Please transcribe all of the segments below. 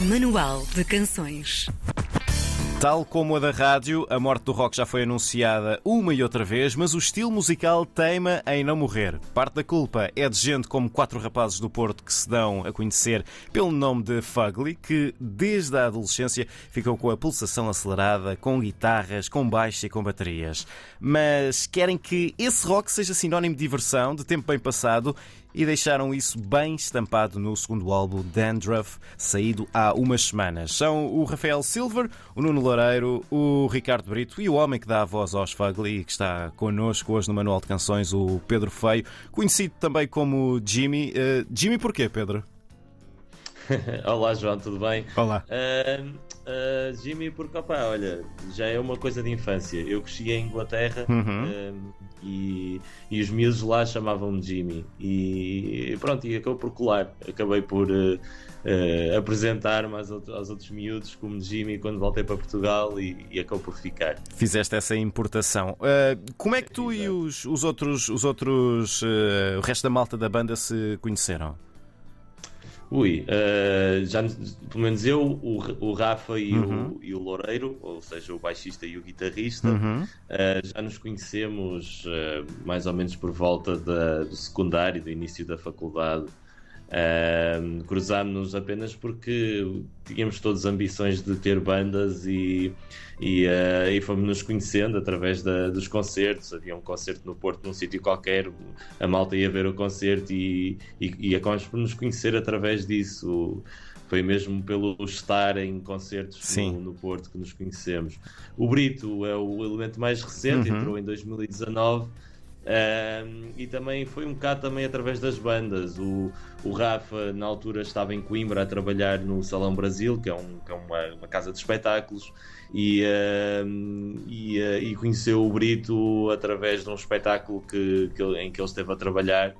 Manual de Canções. Tal como a da rádio, a morte do rock já foi anunciada uma e outra vez, mas o estilo musical teima em não morrer. Parte da culpa é de gente como quatro rapazes do Porto que se dão a conhecer pelo nome de Fugly, que desde a adolescência ficou com a pulsação acelerada, com guitarras, com baixo e com baterias. Mas querem que esse rock seja sinónimo de diversão, de tempo bem passado e deixaram isso bem estampado no segundo álbum Dandruff, saído há umas semanas. São o Rafael Silver, o Nuno Loureiro, o Ricardo Brito e o homem que dá a voz aos Fugly e que está connosco hoje no Manual de Canções, o Pedro Feio, conhecido também como Jimmy. Uh, Jimmy porquê, Pedro? Olá João, tudo bem? Olá. Uh, uh, Jimmy, porque opa, olha, já é uma coisa de infância. Eu cresci em Inglaterra Uhum. uh, e, e os miúdos lá chamavam-me Jimmy. E pronto, e acabou por colar. Acabei por uh, apresentar-me aos, outros- aos outros miúdos como Jimmy quando voltei para Portugal e, e acabou por ficar. Fizeste essa importação. Como é que tu e Exato. os, os outros, os outros o resto da malta da banda se conheceram? Ui, eh, já, pelo menos eu, o, o Rafa e, Uhum. o, e o Loureiro, ou seja, o baixista e o guitarrista, Uhum. Uh, já nos conhecemos uh, mais ou menos por volta da- do secundário, do início da faculdade. Uh, Cruzámos-nos apenas porque tínhamos todas ambições de ter bandas e, e, uh, e fomos nos conhecendo através da- dos concertos. Havia um concerto no Porto, num sítio qualquer, a malta ia ver o concerto e, e, e acabamos por nos conhecer através disso. Foi mesmo pelo estar em concertos Sim. no, no Porto que nos conhecemos. O Brito é o elemento mais recente, Uhum. entrou em 2019 e também foi um bocado também através das bandas. O, o Rafa, na altura, estava em Coimbra a trabalhar no Salão Brasil, que é, um- que é uma, uma casa de espetáculos, e, e, ah, e conheceu o Brito através de um espetáculo que, que em que ele esteve a trabalhar.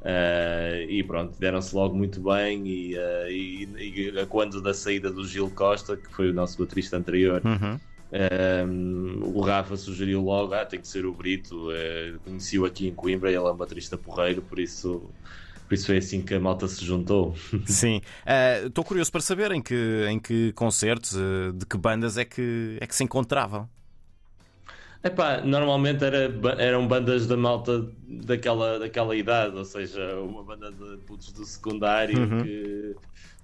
Ah, e pronto, deram-se logo muito bem. E, ah, e- e quando da saída do Gil Costa, que foi o nosso baterista anterior, Uhum. Um, o Rafa sugeriu logo: ah, tem que ser o Brito. eh, Conheci-o aqui em Coimbra, ele é um baterista porreiro, por isso, por isso foi assim que a malta se juntou. Sim. Uh, Estou curioso para saber em que, em que concertos, uh, de que bandas é que, é que se encontravam. Epá, normalmente era, eram bandas da malta daquela, daquela idade, ou seja, uma banda de putos do secundário Uhum. que,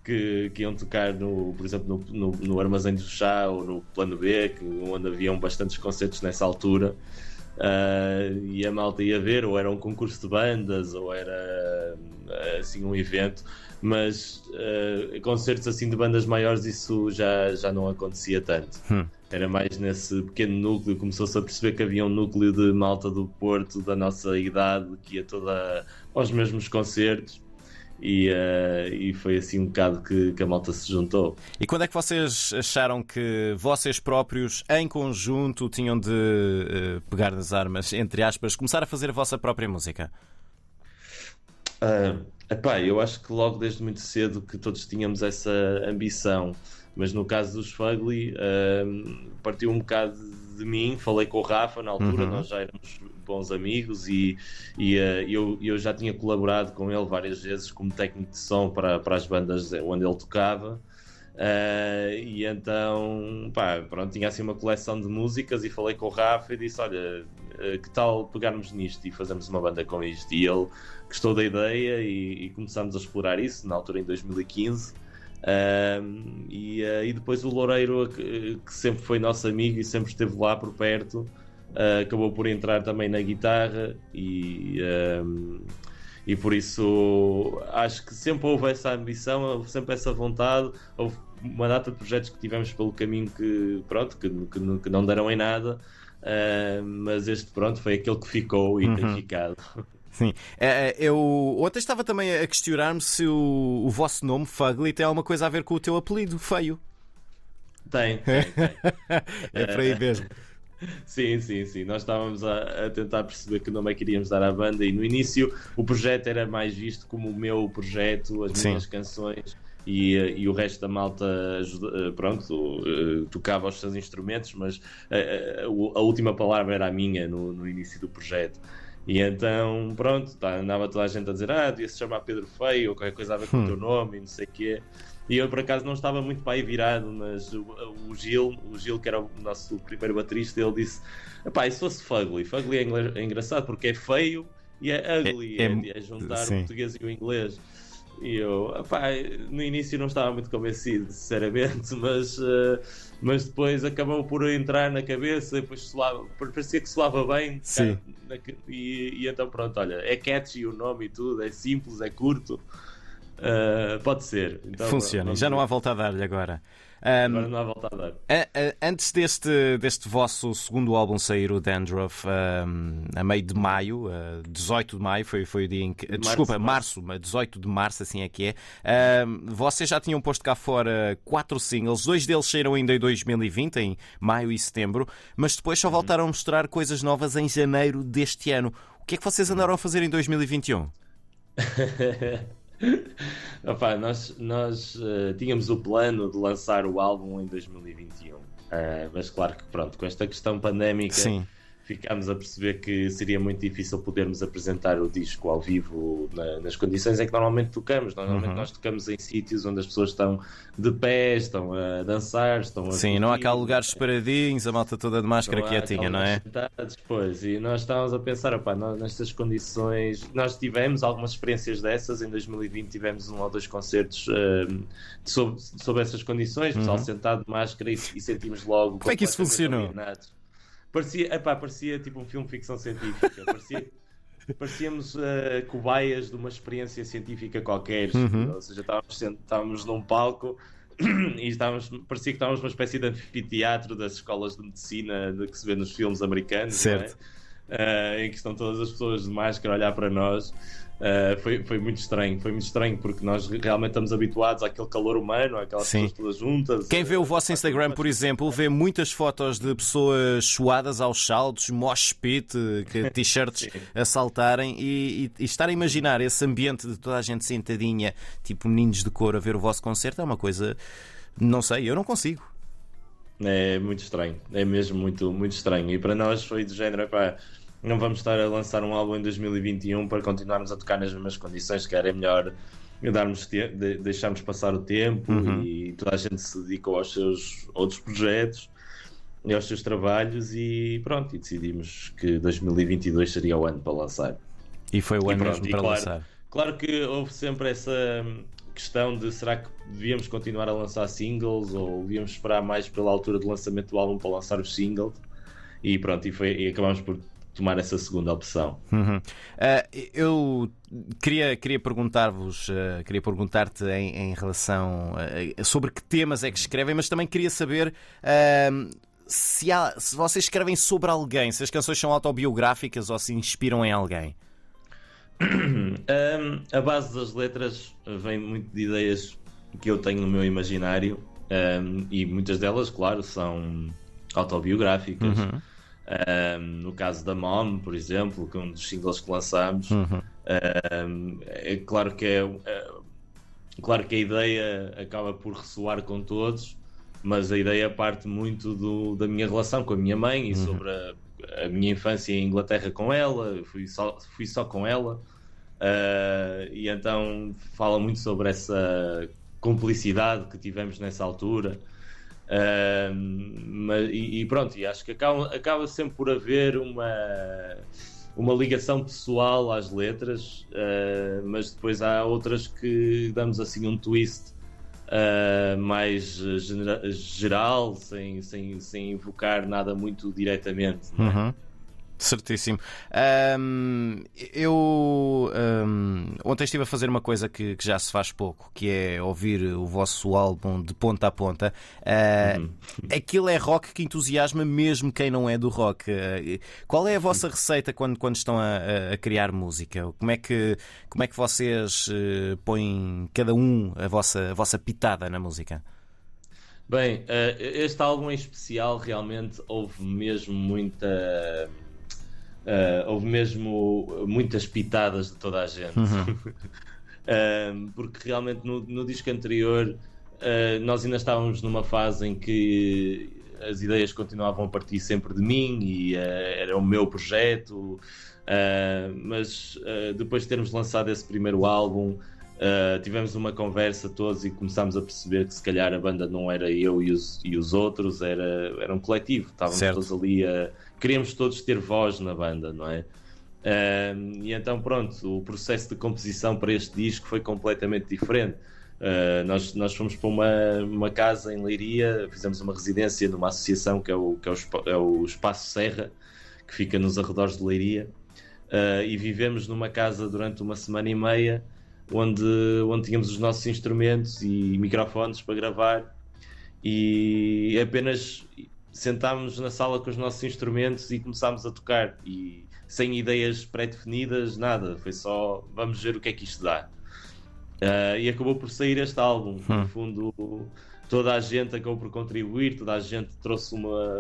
que, que iam tocar, no, por exemplo, no, no, no Armazém do Chá ou no Plano B, que, onde haviam bastantes concertos nessa altura. Ah, e a malta ia ver, ou era um concurso de bandas, ou era assim um evento, mas ah, concertos assim de bandas maiores isso já, já não acontecia tanto. Hum. Era mais nesse pequeno núcleo, começou-se a perceber que havia um núcleo de malta do Porto, da nossa idade, que ia toda aos mesmos concertos. E, ah, e foi assim um bocado que, que a malta se juntou. E quando é que vocês acharam que vocês próprios, em conjunto, tinham de uh, pegar nas armas, entre aspas, começar a fazer a vossa própria música? Ah, epá, eu acho que logo desde muito cedo que todos tínhamos essa ambição, mas no caso dos Fugly ah, partiu um bocado de mim, falei com o Rafa na altura, Uhum. nós já éramos bons amigos e, e ah, eu, eu já tinha colaborado com ele várias vezes como técnico de som para, para as bandas onde ele tocava. Ah, e então, pá, pronto, tinha assim uma coleção de músicas e falei com o Rafa e disse: Olha, ah, que tal pegarmos nisto e fazermos uma banda com isto? E ele gostou da ideia e, e começámos a explorar isso, na altura em 2015. Ahm, e, ah, e depois o Loureiro, que, que sempre foi nosso amigo e sempre esteve lá por perto, ah, acabou por entrar também na guitarra e. ahm, e por isso acho que sempre houve essa ambição, houve sempre essa vontade, houve uma data de projetos que tivemos pelo caminho que, pronto, que, que, não- que não deram em nada, ah, mas este pronto foi aquele que ficou e tem Uhum. ficado. Sim. Eh, Eu ontem estava também a questionar-me se o, o vosso nome, Fugly, tem alguma coisa a ver com o teu apelido, feio. Tem, tem, tem. É por aí mesmo. Sim, sim, sim. Nós estávamos a, a tentar perceber que nome é que iríamos dar à banda e no início o projeto era mais visto como o meu projeto, as Sim. minhas canções e, eh, e o resto da malta eh, pronto, eh, tocava os seus instrumentos, mas eh, o- a última palavra era a minha no, no início do projeto. E então, pronto, tá, andava toda a gente a dizer: Ah, devia se chamar Pedro Feio ou qualquer coisa a ver com o teu nome e não sei o quê. E eu por acaso não estava muito para aí virado, mas o, o Gil, o Gil, que era o nosso primeiro baterista, ele disse: Pá, se fosse Fugly, Fugly é, é engraçado porque é feio e é ugly, é, é, é juntar sim. o português e o inglês. E eu, opá, no início não estava muito convencido, sinceramente, mas, uh, mas depois acabou por entrar na cabeça, depois soava, parecia que soava bem. Sim. Cara, e, e, então pronto, olha, é catchy o nome e tudo, é simples, é curto. Uh, pode ser. Então, Funciona, já não há volta a dar-lhe agora. Um, Agora não há volta a dar. Antes deste, deste vosso segundo álbum sair, o Dandruff, um, a meio de maio, uh, 18 de maio, foi, foi o dia em que. De desculpa, março, março, 18 de março, assim é que é. Um, vocês já tinham posto cá fora quatro singles, dois deles saíram ainda em 2020, em maio e setembro, mas depois só uhum. voltaram a mostrar coisas novas em janeiro deste ano. O que é que vocês andaram a fazer em 2021? Opa, nós nós uh, tínhamos o plano de lançar o álbum em 2021, uh, eh, mas claro que pronto, com esta questão pandémica Sim ficámos a perceber que seria muito difícil podermos apresentar o disco ao vivo na, nas condições em que normalmente tocamos. Normalmente uhum. nós tocamos em sítios onde as pessoas estão de pé, estão a dançar, estão a. Sim, não há cá lugares separadinhos, a malta toda de máscara não quietinha, não é? Depois, e nós estávamos a pensar, opá, nós, nestas condições, nós tivemos algumas experiências dessas, em 2020 tivemos um ou dois concertos uh, sobre, sobre essas condições, pessoal uhum. sentado de máscara e, e sentimos logo. Como é que isso funcionou? Parecia, epá, parecia tipo um filme de ficção científica. Parecia, parecíamos uh, cobaias de uma experiência científica qualquer. Uhum. Ou seja, estávamos, estávamos num palco e estávamos, parecia que estávamos numa espécie de anfiteatro das escolas de medicina de que se vê nos filmes americanos, certo. É? Uh, em que estão todas as pessoas de máscara a olhar para nós. Uh, foi, foi muito estranho, foi muito estranho porque nós realmente estamos habituados àquele calor humano, àquelas Sim. pessoas todas juntas. Quem vê o vosso Instagram, por exemplo, vê muitas fotos de pessoas suadas aos saltos, mosh pit, t-shirts a saltarem e, e, e, estar a imaginar esse ambiente de toda a gente sentadinha, tipo meninos de cor, a ver o vosso concerto é uma coisa, não sei, eu não consigo. É muito estranho, é mesmo muito, muito estranho. E para nós foi do género, pá não vamos estar a lançar um álbum em 2021 para continuarmos a tocar nas mesmas condições, que era melhor darmos de, deixarmos passar o tempo uhum. e toda a gente se dedicou aos seus outros projetos e aos seus trabalhos e pronto, e decidimos que 2022 seria o ano para lançar. E foi o ano pronto, mesmo para claro, lançar. Claro que houve sempre essa questão de será que devíamos continuar a lançar singles ou devíamos esperar mais pela altura do lançamento do álbum para lançar os singles e pronto, e, foi, e acabamos por tomar essa segunda opção. Uhum. Uh, eu queria, queria perguntar-vos, uh, queria perguntar-te em, em relação uh, sobre que temas é que escrevem, mas também queria saber se, há, se vocês escrevem sobre alguém, se as canções são autobiográficas ou se inspiram em alguém. Um, a base das letras vem muito de ideias que eu tenho no meu imaginário um, e muitas delas, claro, são autobiográficas. Uhum. Um, no caso da Mom, por exemplo, que é um dos singles que lançámos, uhum. um, é claro que é, é, claro que a ideia acaba por ressoar com todos, mas a ideia parte muito do, da minha relação com a minha mãe e uhum. sobre a, a, minha infância em Inglaterra com ela, fui só, fui só com ela, uh, e então fala muito sobre essa cumplicidade que tivemos nessa altura. Mas, e, e, pronto, e acho que acaba, acaba sempre por haver uma, uma ligação pessoal às letras, uh, mas depois há outras que damos assim um twist uh, mais geral, sem, sem, sem invocar nada muito diretamente. É? Uhum. Certíssimo. Um, eu um, ontem estive a fazer uma coisa que, que, já se faz pouco, que é ouvir o vosso álbum de ponta a ponta. Uh, uhum. Aquilo é rock que entusiasma mesmo quem não é do rock. Uh, qual é a vossa receita quando, quando estão a, a, criar música? Como é que, como é que vocês uh, põem cada um a vossa, a vossa pitada na música? Bem, este álbum em especial realmente houve mesmo muita Uh, houve mesmo muitas pitadas de toda a gente. Uhum. uh, porque realmente no, no disco anterior uh, nós ainda estávamos numa fase em que as ideias continuavam a partir sempre de mim e era o meu projeto. mas depois de termos lançado esse primeiro álbum, Uh, tivemos uma conversa todos e começámos a perceber que se calhar a banda não era eu e os, e os outros, era, era um coletivo. Estávamos certo. todos ali a. Queríamos todos ter voz na banda, não é? Uh, e então, pronto, o processo de composição para este disco foi completamente diferente. Uh, nós, nós fomos para uma, uma casa em Leiria, fizemos uma residência numa associação que é o, que é o, é o Espaço Serra, que fica nos arredores de Leiria, e vivemos numa casa durante uma semana e meia onde, onde tínhamos os nossos instrumentos e microfones para gravar e apenas sentámos na sala com os nossos instrumentos e começámos a tocar e sem ideias pré-definidas, nada, foi só vamos ver o que é que isto dá. Uh, e acabou por sair este álbum. Hum. No fundo, toda a gente acabou por contribuir, toda a gente trouxe uma,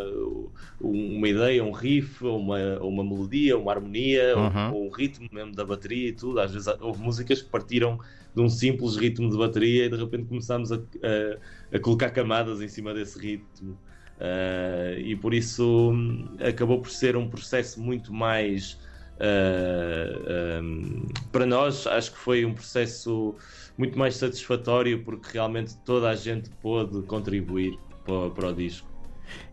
uma ideia, um riff, uma, uma melodia, uma harmonia, uhum. um, um, ritmo mesmo da bateria e tudo. Às vezes houve músicas que partiram de um simples ritmo de bateria e de repente começámos a, a, a colocar camadas em cima desse ritmo. Uh, e por isso hum, acabou por ser um processo muito mais. Uh, um, para nós, acho que foi um processo muito mais satisfatório porque realmente toda a gente pôde contribuir para, para o disco.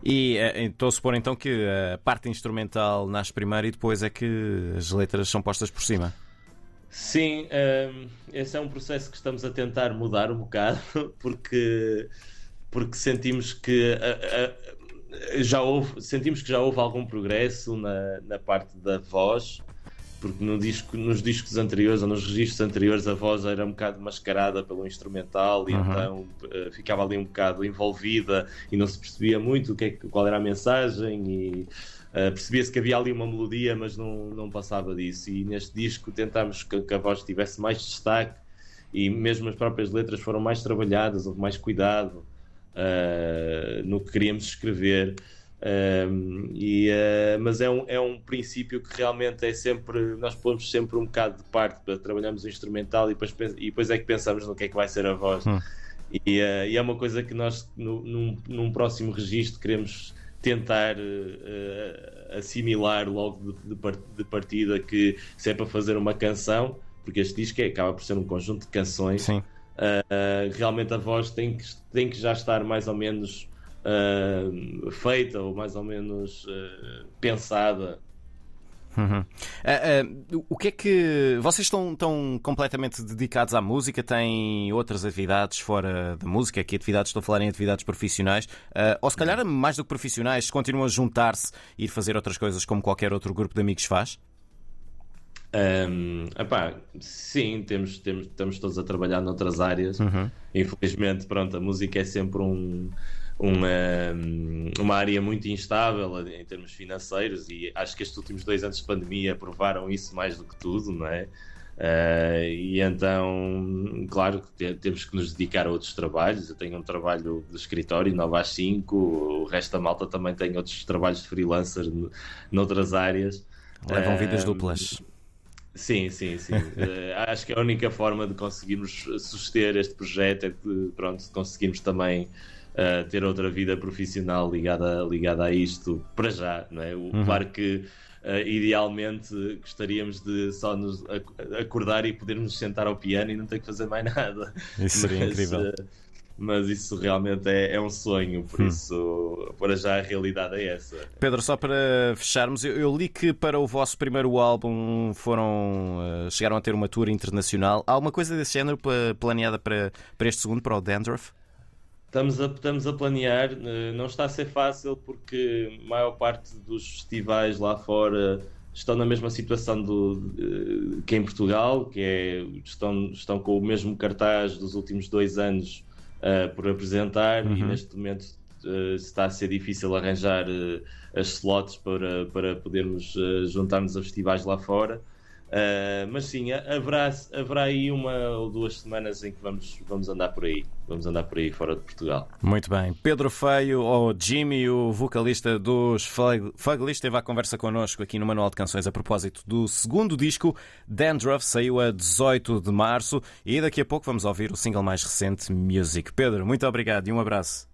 E eh, estou a supor então que a parte instrumental nasce primeiro e depois é que as letras são postas por cima. Sim, um, ehm, esse é um processo que estamos a tentar mudar um bocado porque, porque sentimos que a, já houve, sentimos que já houve algum progresso na, na parte da voz porque no disco, nos discos anteriores ou nos registros anteriores a voz era um bocado mascarada pelo instrumental e uhum. então uh, ficava ali um bocado envolvida e não se percebia muito o que é, qual era a mensagem e uh, percebia-se que havia ali uma melodia mas não, não passava disso e neste disco tentámos que, que a voz tivesse mais destaque e mesmo as próprias letras foram mais trabalhadas, houve mais cuidado uh, no que queríamos escrever um, e, uh, mas é um, é um princípio que realmente é sempre. Nós pomos sempre um bocado de parte para trabalharmos o instrumental e depois, e depois é que pensamos no que é que vai ser a voz. Hum. E, uh, e, é uma coisa que nós, no, num, num próximo registro, queremos tentar uh, assimilar logo de, de, partida que se é para fazer uma canção, porque este disco é, acaba por ser um conjunto de canções, realmente a voz tem que, tem que já estar mais ou menos uh, feita ou mais ou menos uh, pensada. Uhum. Uh, o que é que. Vocês estão, estão completamente dedicados à música? Têm outras atividades fora da música? Que atividades? Estou a falar em atividades profissionais? ou se calhar, mais do que profissionais, continuam a juntar-se e ir fazer outras coisas como qualquer outro grupo de amigos faz? Um, epá, sim, temos, temos, estamos todos a trabalhar noutras áreas. Uhum. Infelizmente, pronto, a música é sempre um uma, uma área muito instável em termos financeiros e acho que estes últimos dois anos de pandemia provaram isso mais do que tudo, não é? Uh, e então, claro que temos que nos dedicar a outros trabalhos. Eu tenho um trabalho de escritório, 9 às 5, o resto da malta também tem outros trabalhos de freelancer noutras áreas. Levam vidas duplas. Sim, sim, sim. uh, acho que a única forma de conseguirmos suster este projeto é de, pronto, conseguirmos também uh, ter outra vida profissional ligada, ligada a isto para já, não é? O, uhum. Claro que uh, idealmente gostaríamos de só nos acordar e podermos sentar ao piano e não ter que fazer mais nada. Isso seria mas, incrível. Uh, mas isso realmente é, é um sonho, por hum. isso, para já a realidade é essa. Pedro, só para fecharmos, eu, eu li que para o vosso primeiro álbum foram uh, chegaram a ter uma tour internacional. Há alguma coisa desse género planeada para, para este segundo, para o Dandruff? Estamos a, estamos a planear, eh, não está a ser fácil porque a maior parte dos festivais lá fora estão na mesma situação do, que em Portugal, que é, estão, estão com o mesmo cartaz dos últimos dois anos uh, por apresentar uhum. e neste momento uh, está a ser difícil arranjar uh, as slots para, para podermos juntar-nos a festivais lá fora. Uh, mas sim, haverá, haverá aí uma ou duas semanas em que vamos, vamos andar por aí. Vamos andar por aí fora de Portugal. Muito bem. Pedro Feio, ou Jimmy, o vocalista dos Fugly, esteve à conversa connosco aqui no Manual de Canções a propósito do segundo disco, Dandruff, saiu a 18 de março e daqui a pouco vamos ouvir o single mais recente, Music. Pedro, muito obrigado e um abraço.